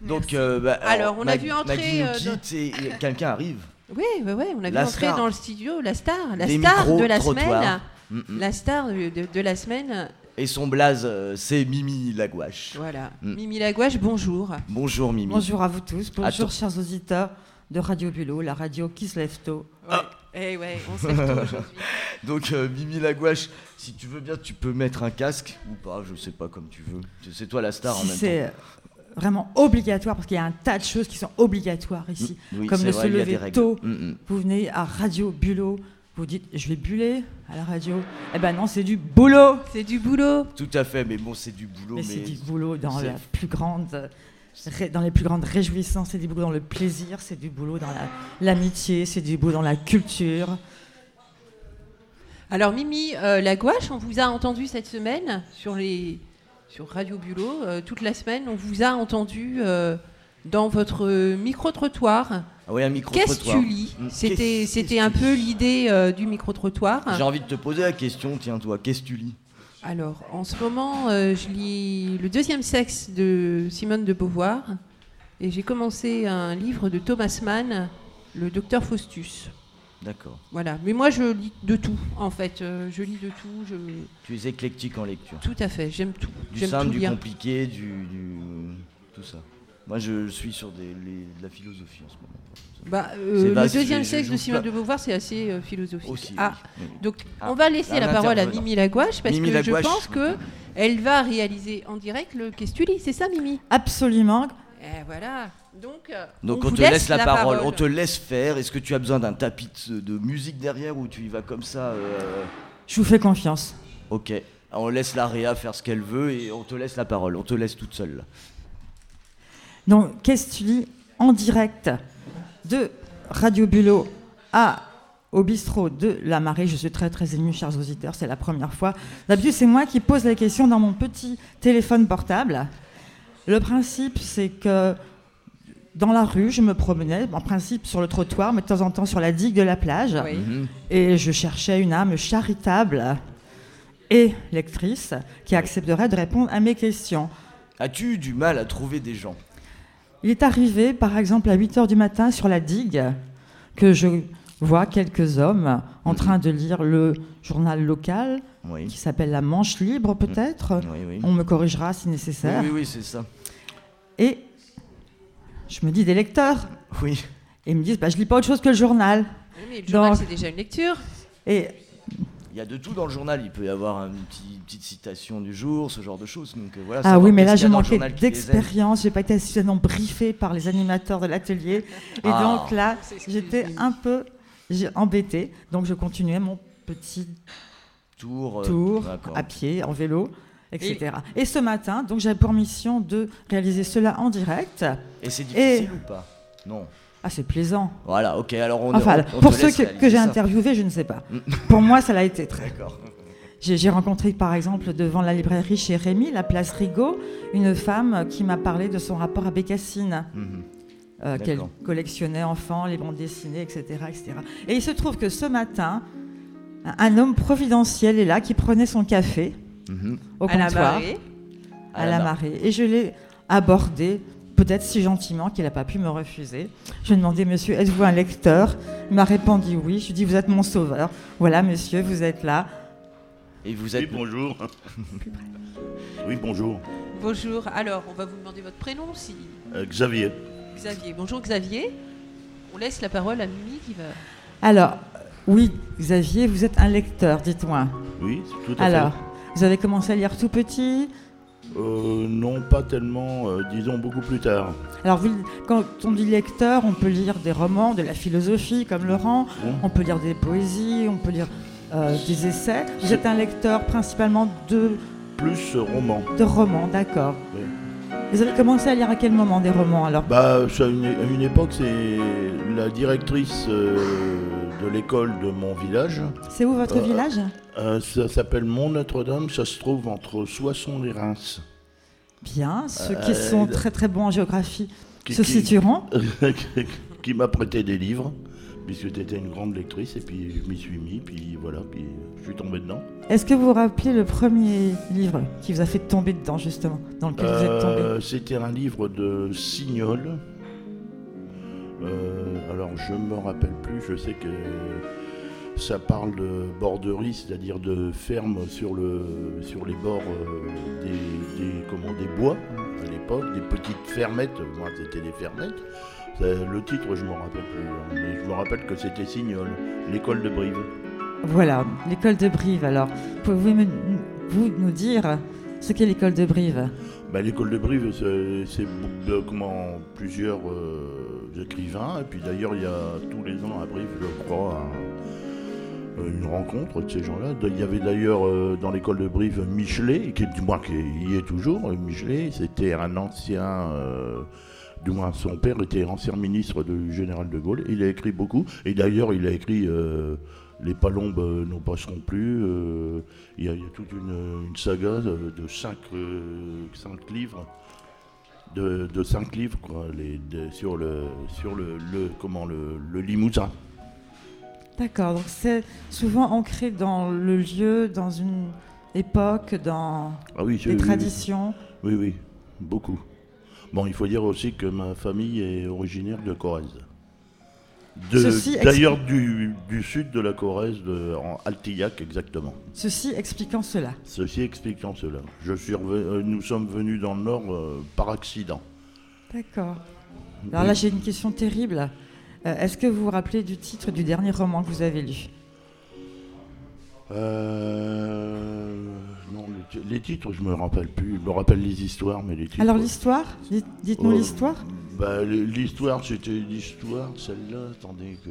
Donc, euh, bah, Alors, on a Mag- vu entrer, Maggie nous euh, quitte et et quelqu'un arrive. Oui, oui, oui, on a vu entrer dans le studio la star, la Des star de la semaine. Mm, mm. La star de, de- de la semaine, Et son blaze, euh, c'est Mimi Lagouache. voilà. Mm. Mimi Lagouache, bonjour. Bonjour Mimi. Bonjour à vous tous, bonjour chers auditeurs de Radio Bulot, la radio qui se lève tôt. Ah. Eh ouais, on se lève tôt aujourd'hui. Donc euh, Mimi Lagouache, si tu veux bien, tu peux mettre un casque ou pas, je sais pas comme tu veux. C'est toi la star en même temps. Vraiment obligatoire, parce qu'il y a un tas de choses qui sont obligatoires ici, Mm, oui, comme de vrai, se lever tôt. Mm, mm. Vous venez à Radio Bulot, vous dites je vais buller à la radio. Eh ben non, c'est du boulot. C'est du boulot. Tout à fait, mais bon, c'est du boulot. Mais Mais, c'est du boulot dans la plus grande, dans les plus grandes réjouissances, c'est du boulot dans le plaisir, c'est du boulot dans la- l'amitié, c'est du boulot dans la culture. Alors Mimi euh, Lagouache, on vous a entendu cette semaine sur les sur Radio Bulot euh, toute la semaine. On vous a entendu euh, dans votre micro trottoir. Ah oui, un micro Qu'est-ce que tu lis Mm, C'était c'était un peu l'idée euh, du micro trottoir. J'ai envie de te poser la question, tiens toi, qu'est-ce que tu lis? Alors, en ce moment, je lis Le deuxième sexe de Simone de Beauvoir et j'ai commencé un livre de Thomas Mann, Le docteur Faustus. D'accord. Voilà. Mais moi, je lis de tout, en fait. Euh, je lis de tout. Je... Tu es éclectique en lecture. Tout à fait. J'aime tout. Du J'aime simple, tout du lire. compliqué, du, du- tout ça. Moi, je suis sur des, les- de la philosophie en ce moment. Bah, euh, le deuxième sexe de Simone de Beauvoir, c'est assez euh, philosophique. Aussi. ah, oui, donc Ah, on va laisser la parole à. Mimi Lagouache parce Mimi que Lagouache. je pense que elle va réaliser en direct le Qu'est-ce que tu lis C'est ça, Mimi? Absolument. Eh voilà. Donc, euh, Donc on, te laisse la, parole. parole. on te laisse faire. Est-ce que tu as besoin d'un tapis de, de musique derrière ou tu y vas comme ça euh, Je vous fais confiance. Ok. On laisse la Réa faire ce qu'elle veut et on te laisse la parole. On te laisse toute seule. Donc, qu'est-ce que tu lis en direct de Radio Bulot à au bistrot de la Marée Je suis très très émue, chers auditeurs, c'est la première fois. D'habitude, c'est moi qui pose la question dans mon petit téléphone portable. Le principe, c'est que dans la rue, je me promenais, en principe sur le trottoir, mais de temps en temps sur la digue de la plage, Oui. Mhm. et je cherchais une âme charitable et lectrice qui accepterait de répondre à mes questions. As-tu eu du mal à trouver des gens? Il est arrivé, par exemple, à 8 h du matin sur la digue, que je vois quelques hommes en Mhm. train de lire le journal local, Oui. qui s'appelle La Manche Libre, peut-être. Oui, oui. On me corrigera si nécessaire. oui, oui, c'est ça. Et je me dis des lecteurs. Oui. Et ils me disent, bah, je lis pas autre chose que le journal. Oui, mais le journal, Donc- c'est déjà une lecture. Et Il y a de tout dans le journal. Il peut y avoir une petite, petite citation du jour, ce genre de choses. Donc, euh, voilà, ah oui, mais là, les aide. d'expérience. J'ai pas été suffisamment briefée par les animateurs de l'atelier. Et Ah. donc là, j'étais j'ai un peu j'ai- embêtée. Donc je continuais mon petit Tour. euh, tour à pied, en vélo, etc. Et, ce matin, donc j'avais pour mission de réaliser cela en direct. Et c'est difficile Et- ou pas? Non. Ah, c'est plaisant. Voilà, ok, alors on Enfin, on- on pour ceux que, j'ai interviewés, je ne sais pas. Mm. pour moi, ça l'a été très. D'accord. J'ai rencontré, par exemple, devant la librairie chez Rémy, la place Rigaud, une femme qui m'a parlé de son rapport à Bécassine. Mhm. Euh, qu'elle collectionnait enfants, les bandes dessinées, etc., etc. Et il se trouve que ce matin, un homme providentiel est là qui prenait son café Mhm. au à la comptoir marée. à la marée. Et je l'ai abordé, peut-être si gentiment qu'il n'a pas pu me refuser. Je lui ai demandé, monsieur, êtes-vous un lecteur Il m'a répondu oui. Je lui ai dit, vous êtes mon sauveur. Voilà, monsieur, vous êtes là. Et vous Oui, êtes. bonjour. Oui, bonjour. Bonjour. Alors, on va vous demander votre prénom, si Euh, Xavier. Xavier. Bonjour Xavier. On laisse la parole à Mimi qui va. Alors, oui, Xavier, vous êtes un lecteur, dites-moi. Oui, tout à Alors, vous avez commencé à lire tout petit? Euh, non, pas tellement, euh, disons beaucoup plus tard. Alors, vous- quand on dit lecteur, on peut lire des romans, de la philosophie, comme Laurent, on peut lire des poésies, on peut lire euh, des essais. Vous êtes un lecteur principalement de, Plus euh, roman. de romans, d'accord. Oui. Vous avez commencé à lire à quel moment des romans alors? Bah, à une, à une époque, c'est la directrice euh, de l'école de mon village. C'est où votre Euh, village? Euh, ça s'appelle Mont Notre-Dame, ça se trouve entre Soissons et Reims. Bien, ceux qui sont très très bons en géographie Qui, se situeront? qui m'a prêté des livres. Puisque tu étais une grande lectrice, et puis je m'y suis mis, puis voilà, puis je suis tombé dedans. Est-ce que vous vous rappelez le premier livre qui vous a fait tomber dedans, justement, dans lequel vous êtes tombé? Euh, C'était un livre de Signol. Euh, alors je me rappelle plus, je sais que ça parle de borderie, c'est-à-dire de ferme sur, le, sur les bords euh, des, des- comment, des bois à l'époque, des petites fermettes, moi c'était des fermettes. Le titre je me rappelle plus, hein, mais je me rappelle que c'était Signol, l'école de Brive. Voilà, l'école de Brive. Alors, pouvez-vous nous dire ce qu'est l'école de Brive? Bah, L'école de Brive, c'est comment, plusieurs euh, écrivains. Et puis d'ailleurs, il y a tous les ans à Brive, je crois, un- une rencontre de ces gens-là. Il y avait d'ailleurs euh, dans l'école de Brive Michelet, qui, du moins qui y est toujours. Michelet, c'était un ancien. euh, du moins, son père était ancien ministre du général de Gaulle. Il a écrit beaucoup. Et d'ailleurs, il a écrit euh, Les Palombes euh, n'en passeront plus. euh, il y, a, il y a toute une, une saga de, de cinq, euh, cinq livres. De, de cinq livres quoi, les, de- sur le sur le, le- comment le, le Limousin. D'accord, donc c'est souvent ancré dans le lieu, dans une époque, dans Ah oui, des traditions. Oui, oui, beaucoup. Bon, il faut dire aussi que ma famille est originaire de Corrèze. De- Ceci explique- D'ailleurs, du, du sud de la Corrèze, de, en Altillac exactement. Ceci expliquant cela. Ceci expliquant cela. Je suis reve- euh, nous sommes venus dans le Nord euh, par accident. D'accord. Alors là, j'ai une question terrible. Euh, Est-ce que vous vous rappelez du titre du dernier roman que vous avez lu? Euh, les, ti- les titres, je me rappelle plus. Je me rappelle les histoires, mais les titres. Alors l'histoire Dites- Dites-nous Oh, l'histoire. bah, l'histoire, c'était l'histoire, celle-là. Attendez, que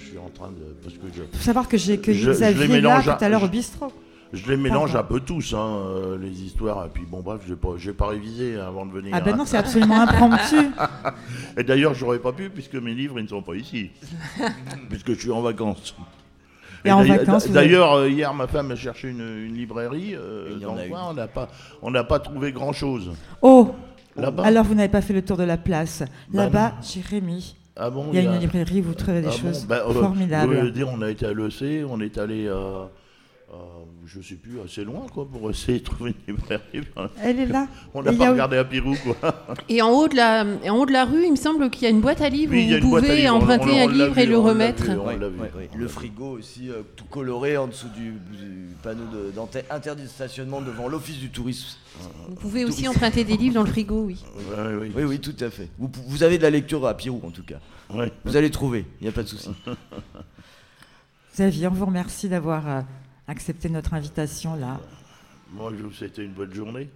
je suis en train de. Parce que je. Il faut savoir que j'ai accueilli Je- je Xavier là tout à- l'heure au je- bistrot. Je les mélange Pardon. un peu tous, hein, euh, les histoires. Et puis bon, bref, pas, j'ai pas révisé avant de venir. Ah ben non, c'est absolument impromptu. Et d'ailleurs, j'aurais pas pu puisque mes livres ils ne sont pas ici, puisque je suis en vacances. Et en d'ailleurs- vacances, vous D'ailleurs, euh, hier, ma femme a cherché une, une librairie. euh, dans le une. coin, on n'a pas, on n'a pas trouvé grand chose. Oh Là-bas. Alors vous n'avez pas fait le tour de la place. Bah Là-bas, chez Rémi, Ah bon, il y a une librairie, vous trouvez des Ah bon, choses bah, euh, formidables. je veux dire, on a été à l'EC, on est allé à, à, je sais plus, assez loin, quoi, pour essayer de trouver une librairie. Elle est là. On n'a pas a- regardé à Pirou, quoi. Et en haut de la, et en haut de la rue, il me semble qu'il y a une boîte à livres Oui, où vous pouvez on- emprunter on- on un livre et le remettre. vu, on Ouais, l'a vu. ouais, ouais. On Le frigo aussi, euh, tout coloré en dessous du, du panneau de- d'ante- interdit de stationnement devant l'office du tourisme. Vous pouvez aussi emprunter des livres dans le frigo, oui. Oui, oui, tout à fait. Vous, vous avez de la lecture à Pirou en tout cas. Ouais. Vous allez trouver, il n'y a pas de souci. Xavier, on vous remercie d'avoir euh, accepté notre invitation là. Moi, je vous souhaite une bonne journée.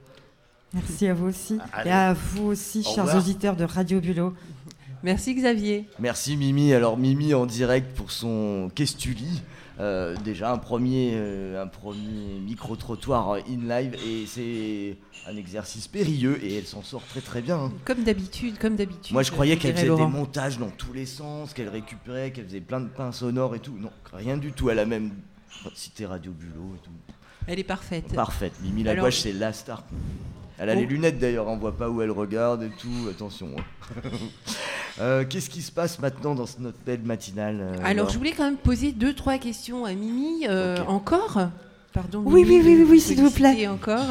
Merci à vous aussi. Allez. Et à vous aussi, Au chers revoir. auditeurs de Radio Bulot. Merci Xavier. Merci Mimi. Alors Mimi en direct pour son Qu'est-ce-tu-lis Euh, déjà un premier, euh, un premier micro-trottoir in live et c'est un exercice périlleux et elle s'en sort très très bien. hein. Comme d'habitude, comme d'habitude. Moi je croyais qu'elle faisait des montages dans tous les sens, qu'elle récupérait, qu'elle faisait plein de pains sonores et tout. Non, rien du tout. Elle a même cité Radio Bulot et tout. Elle est parfaite. Parfaite. Mimi Alors- Lagouache c'est la star. Elle a Oh. les lunettes d'ailleurs, on voit pas où elle regarde et tout. Attention. hein. Euh, Qu'est-ce qui se passe maintenant dans ce- notre belle matinale euh, Alors, je voulais quand même poser deux, trois questions à Mimi. euh. Encore Pardon. Oui, Mimi, oui, oui, oui, oui, s'il vous plaît. Encore.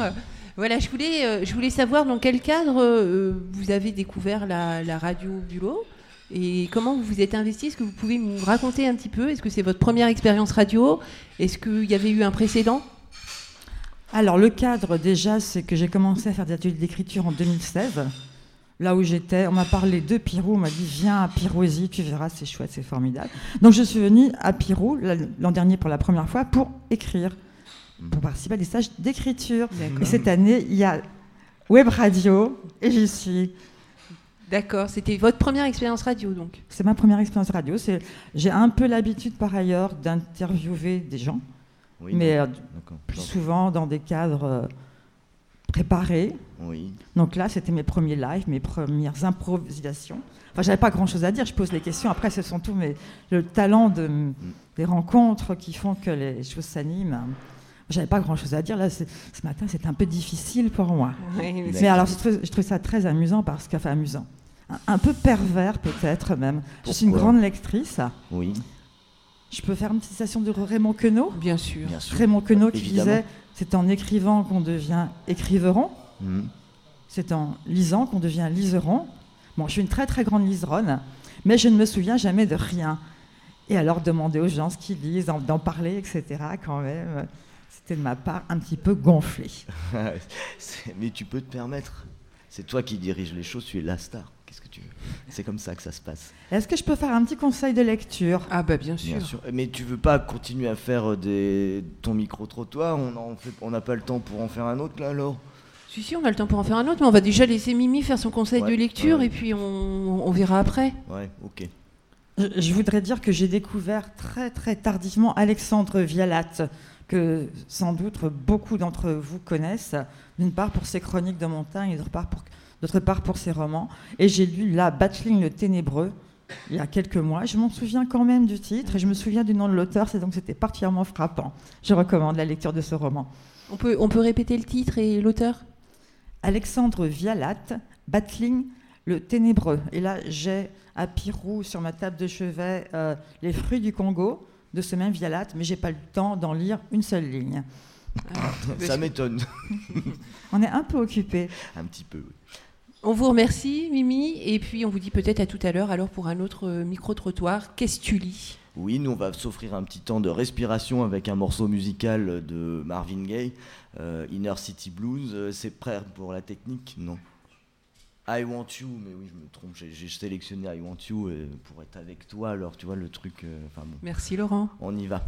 Voilà, je voulais, euh, je voulais savoir dans quel cadre euh, vous avez découvert la, la radio Bulot et comment vous vous êtes investi? Est-ce que vous pouvez nous raconter un petit peu? Est-ce que c'est votre première expérience radio? Est-ce qu'il y avait eu un précédent? Alors le cadre déjà, c'est que j'ai commencé à faire des ateliers d'écriture en 2016. Là où j'étais, on m'a parlé de Pirou, on m'a dit viens à Pirouésie, tu verras, c'est chouette, c'est formidable. Donc je suis venue à Pirou l'an dernier pour la première fois pour écrire, pour participer à des stages d'écriture. Et cette année, il y a Web Radio et j'y suis. D'accord, c'était votre première expérience radio donc. C'est ma première expérience radio. C'est- J'ai un peu l'habitude par ailleurs d'interviewer des gens, Oui, mais euh, d'accord. plus souvent dans des cadres euh, préparés. Oui. Donc là, c'était mes premiers lives, mes premières improvisations. Enfin, j'avais pas grand-chose à dire. Je pose les questions. Après, ce sont tous mes le talent de, des rencontres qui font que les choses s'animent. J'avais pas grand-chose à dire. Là, c'est- ce matin, c'était un peu difficile pour moi. Oui, mais Mais alors, je trouve, je trouve ça très amusant parce que, enfin, amusant. Un peu pervers peut-être même. Je suis une grande lectrice. Oui, Je peux faire une petite citation de Raymond Queneau Bien sûr. bien sûr. Raymond Queneau qui Évidemment. disait C'est en écrivant qu'on devient écriveron, Mhm. c'est en lisant qu'on devient liseron. Bon, je suis une très très grande liseronne, mais je ne me souviens jamais de rien. Et alors demander aux gens ce qu'ils lisent, d'en- parler, etc., quand même, c'était de ma part un petit peu gonflé. Mais tu peux te permettre. C'est toi qui diriges les choses, tu es la star. Qu'est-ce que tu veux? C'est comme ça que ça se passe. Est-ce que je peux faire un petit conseil de lecture? Ah bah bien sûr. Bien sûr. Mais tu veux pas continuer à faire euh, des... ton micro-trottoir? On en fait... on n'a pas le temps pour en faire un autre là alors? Si, si, on a le temps pour en faire un autre, mais on va déjà laisser Mimi faire son conseil Ouais, de lecture ouais. et puis on, on verra après. Ouais, ok. Je- Je voudrais dire que j'ai découvert très très tardivement Alexandre Vialat, que sans doute beaucoup d'entre vous connaissent, d'une part pour ses chroniques de montagne et d'autre part pour, d'autre part pour ses romans. Et j'ai lu là Battling le Ténébreux il y a quelques mois. Je m'en souviens quand même du titre et je me souviens du nom de l'auteur, c'est donc c'était particulièrement frappant. Je recommande la lecture de ce roman. On peut, on peut répéter le titre et l'auteur? Alexandre Vialat, Battling le Ténébreux. Et là, j'ai à Pirou sur ma table de chevet euh, Les fruits du Congo de ce même Vialat, mais j'ai pas le temps d'en lire une seule ligne. Ça m'étonne. On est un peu occupé. un petit peu, oui. On vous remercie, Mimi, et puis on vous dit peut-être à tout à l'heure alors pour un autre euh, micro-trottoir. Qu'est-ce que tu lis Oui, nous on va s'offrir un petit temps de respiration avec un morceau musical de Marvin Gaye, euh, Inner City Blues. Euh, C'est prêt pour la technique? Non. I Want You, mais oui, je me trompe, j'ai sélectionné I Want You pour être avec toi, alors tu vois le truc. euh, bon, Merci Laurent. on y va.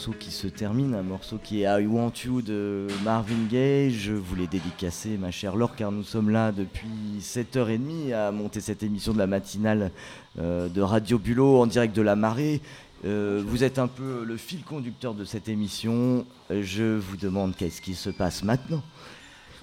Morceau qui se termine, un morceau qui est I Want You de Marvin Gaye. Je voulais dédicacer ma chère Laure car nous sommes là depuis 7h30 à monter cette émission de la matinale euh, de Radio Bulot en direct de la marée. Euh, vous êtes un peu le fil conducteur de cette émission. Je vous demande qu'est-ce qui se passe maintenant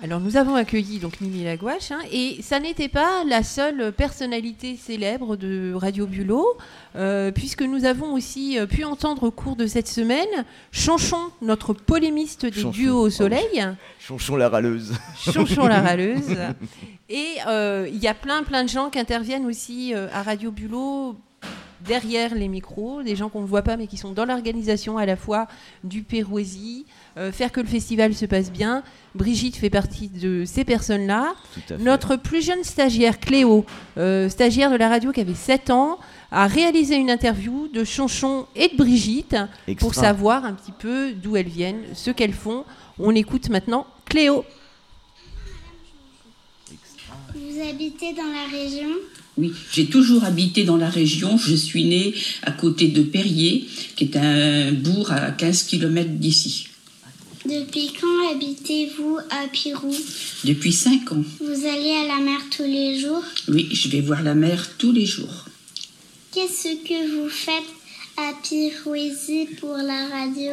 alors nous avons accueilli donc Mimi Lagouache hein, et ça n'était pas la seule personnalité célèbre de Radio Bulot euh, puisque nous avons aussi euh, pu entendre au cours de cette semaine Chanchon, notre polémiste des duos au soleil. Chanchon la râleuse. Chanchon la râleuse. Et euh, il y a plein plein de gens qui interviennent aussi à Radio Bulot derrière les micros, des gens qu'on ne voit pas mais qui sont dans l'organisation à la fois du Pérouésie, euh, faire que le festival se passe bien. Brigitte fait partie de ces personnes-là. Notre plus jeune stagiaire, Cléo, euh, stagiaire de la radio qui avait 7 ans, a réalisé une interview de Chonchon et de Brigitte pour savoir un petit peu d'où elles viennent, ce qu'elles font. On écoute maintenant Cléo. Vous habitez dans la région? Oui, j'ai toujours habité dans la région. Je suis née à côté de Perrier, qui est un bourg à 15 km d'ici. Depuis quand habitez-vous à Pirou Depuis 5 ans. Vous allez à la mer tous les jours? Oui, je vais voir la mer tous les jours. Qu'est-ce que vous faites à Pirouésie pour la radio?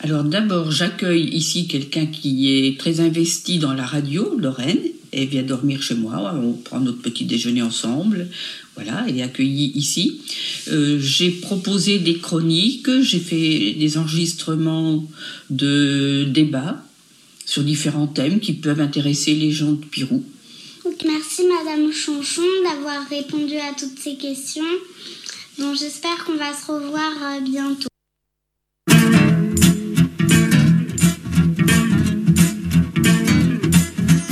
Alors d'abord, j'accueille ici quelqu'un qui est très investi dans la radio, Lorraine. Elle vient dormir chez moi, on prend notre petit déjeuner ensemble. Voilà, elle est accueillie ici. Euh, j'ai proposé des chroniques, j'ai fait des enregistrements de débats sur différents thèmes qui peuvent intéresser les gens de Pirou. merci Madame Chanchon d'avoir répondu à toutes ces questions. Bon, j'espère qu'on va se revoir euh, bientôt.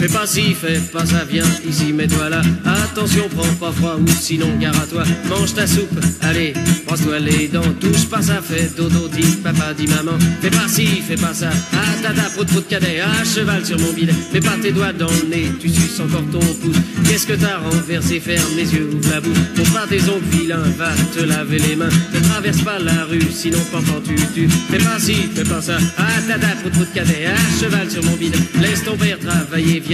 Fais pas ci, fais pas ça, viens ici, mets-toi là. Attention, prends pas froid ou sinon gare à toi. Mange ta soupe, allez, brosse-toi les dents. Touche pas ça, fais dodo, dis papa, dis maman. Fais pas ci, fais pas ça. Ah, tata, prout, prout, cadet, ah, cheval sur mon bidet. Mets pas tes doigts dans le nez, tu suces encore ton pouce. Qu'est-ce que t'as renversé, ferme les yeux, ouvre la bouche. Pour pas tes ongles vilains, va te laver les mains. Ne traverse pas la rue, sinon pendant tu tu. Fais pas ci, fais pas ça. Ah, tata, prout, prout, cadet, ah, cheval sur mon bidet. Laisse ton père travailler, viens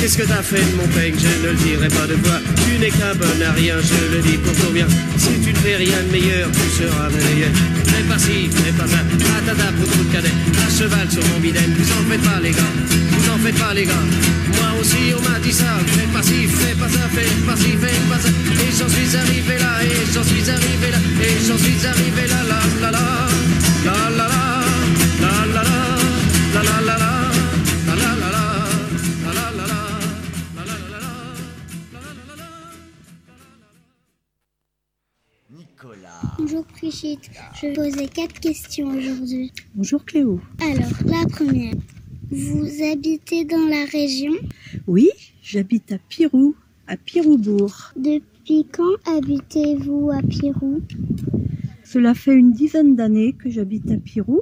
Qu'est-ce que t'as fait de mon peigne? Je ne le dirai pas de toi. Tu n'es qu'un bon à rien, je le dis pour ton bien. Si tu ne fais rien de meilleur, tu seras meilleur. Fais pas ci, fais pas ça. Atata pour tout cadet. À cheval sur mon bidène. Vous en faites pas, les gars. Vous en faites pas, les gars. Moi aussi, on m'a dit ça. Fais pas ci, fais pas ça, fais pas ci, fais pas ça. Et j'en suis arrivé là, et j'en suis arrivé là, et j'en suis arrivé là, là, là, là, Bonjour Brigitte, je vais poser quatre questions aujourd'hui. Bonjour Cléo. Alors, la première, vous habitez dans la région Oui, j'habite à Pirou, à Piroubourg. Depuis quand habitez-vous à Pirou Cela fait une dizaine d'années que j'habite à Pirou.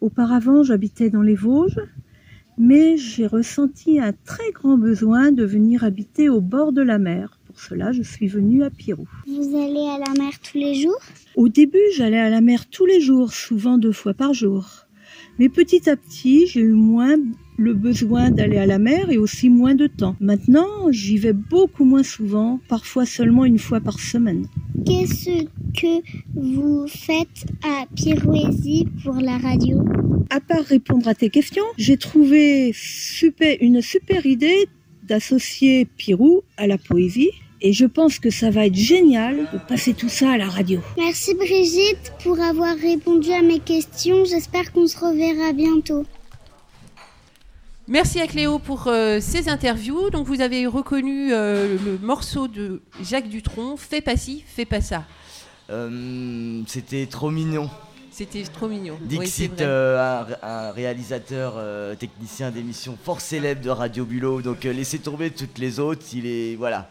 Auparavant, j'habitais dans les Vosges, mais j'ai ressenti un très grand besoin de venir habiter au bord de la mer pour cela, je suis venue à Pirou. Vous allez à la mer tous les jours? Au début, j'allais à la mer tous les jours, souvent deux fois par jour. Mais petit à petit, j'ai eu moins le besoin d'aller à la mer et aussi moins de temps. Maintenant, j'y vais beaucoup moins souvent, parfois seulement une fois par semaine. Qu'est-ce que vous faites à Pirouésie pour la radio? À part répondre à tes questions, j'ai trouvé super, une super idée d'associer Pirou à la poésie et je pense que ça va être génial de passer tout ça à la radio. Merci Brigitte pour avoir répondu à mes questions. J'espère qu'on se reverra bientôt. Merci à Cléo pour euh, ces interviews. Donc vous avez reconnu euh, le morceau de Jacques Dutronc, Fais pas ci, fais pas ça. Euh, c'était trop mignon. C'était trop mignon. Dixit, euh, un, un réalisateur euh, technicien d'émission fort célèbre de Radio Bulot. Donc euh, laissez tomber toutes les autres. Il est voilà,